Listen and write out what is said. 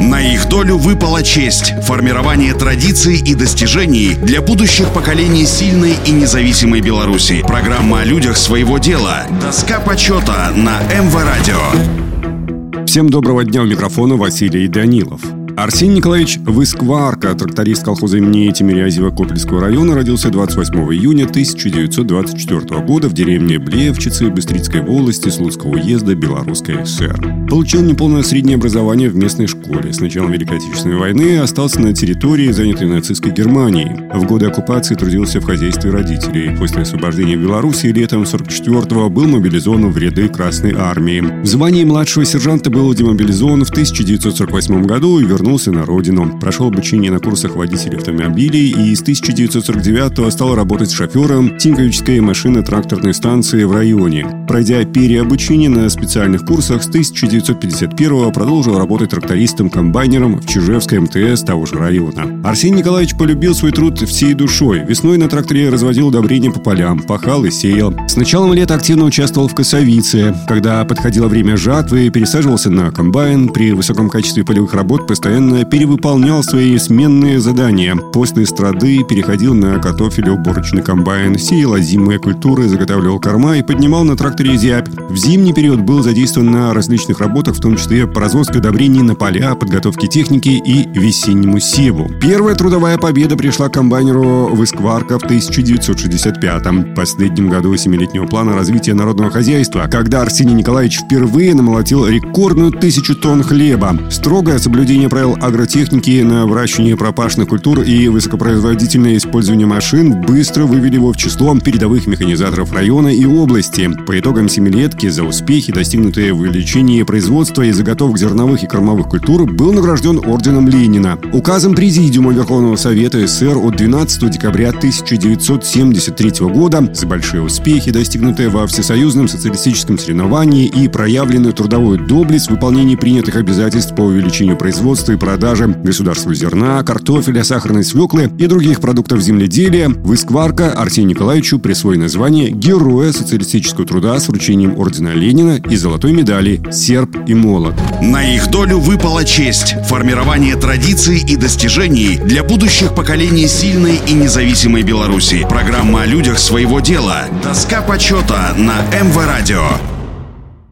На их долю выпала честь – формирование традиций и достижений для будущих поколений сильной и независимой Беларуси. Программа о людях своего дела. Доска почета на МВ Радио. Всем доброго дня у микрофона Василий Данилов. Арсений Николаевич Выскварка, тракторист колхоза имени Тимирязева Копельского района, родился 28 июня 1924 года в деревне Блеевчицы Быстрицкой волости Слуцкого уезда Белорусской ССР. Получил неполное среднее образование в местной школе. С началом Великой Отечественной войны остался на территории, занятой нацистской Германией. В годы оккупации трудился в хозяйстве родителей. После освобождения Беларуси летом 44-го был мобилизован в ряды Красной Армии. В звании младшего сержанта был демобилизован в 1948 году и вернулся вернулся на родину. Прошел обучение на курсах водителей автомобилей и с 1949 стал работать шофером Тинковичской машино-тракторной станции в районе. Пройдя переобучение на специальных курсах, с 1951 продолжил работать трактористом-комбайнером в Чижевской МТС того же района. Арсений Николаевич полюбил свой труд всей душой. Весной на тракторе разводил удобрения по полям, пахал и сеял. С началом лета активно участвовал в косовице. Когда подходило время жатвы, пересаживался на комбайн. При высоком качестве полевых работ постоянно постоянно перевыполнял свои сменные задания. После страды переходил на картофелеуборочный комбайн, сеял озимые культуры, заготавливал корма и поднимал на тракторе зябь. В зимний период был задействован на различных работах, в том числе по развозке удобрений на поля, подготовке техники и весеннему севу. Первая трудовая победа пришла комбайнеру в Искварка в 1965-м, последнем году семилетнего плана развития народного хозяйства, когда Арсений Николаевич впервые намолотил рекордную тысячу тонн хлеба. Строгое соблюдение правил правил агротехники на выращивание пропашных культур и высокопроизводительное использование машин быстро вывели его в число передовых механизаторов района и области. По итогам семилетки за успехи, достигнутые в увеличении производства и заготовок зерновых и кормовых культур, был награжден орденом Ленина. Указом Президиума Верховного Совета СССР от 12 декабря 1973 года за большие успехи, достигнутые во всесоюзном социалистическом соревновании и проявленную трудовую доблесть в выполнении принятых обязательств по увеличению производства и продажи государству зерна, картофеля, сахарной свеклы и других продуктов земледелия, в Искварка Арсению Николаевичу присвоено звание Героя социалистического труда с вручением ордена Ленина и золотой медали «Серп и молот». На их долю выпала честь – формирование традиций и достижений для будущих поколений сильной и независимой Беларуси. Программа о людях своего дела. Доска почета на МВ Радио.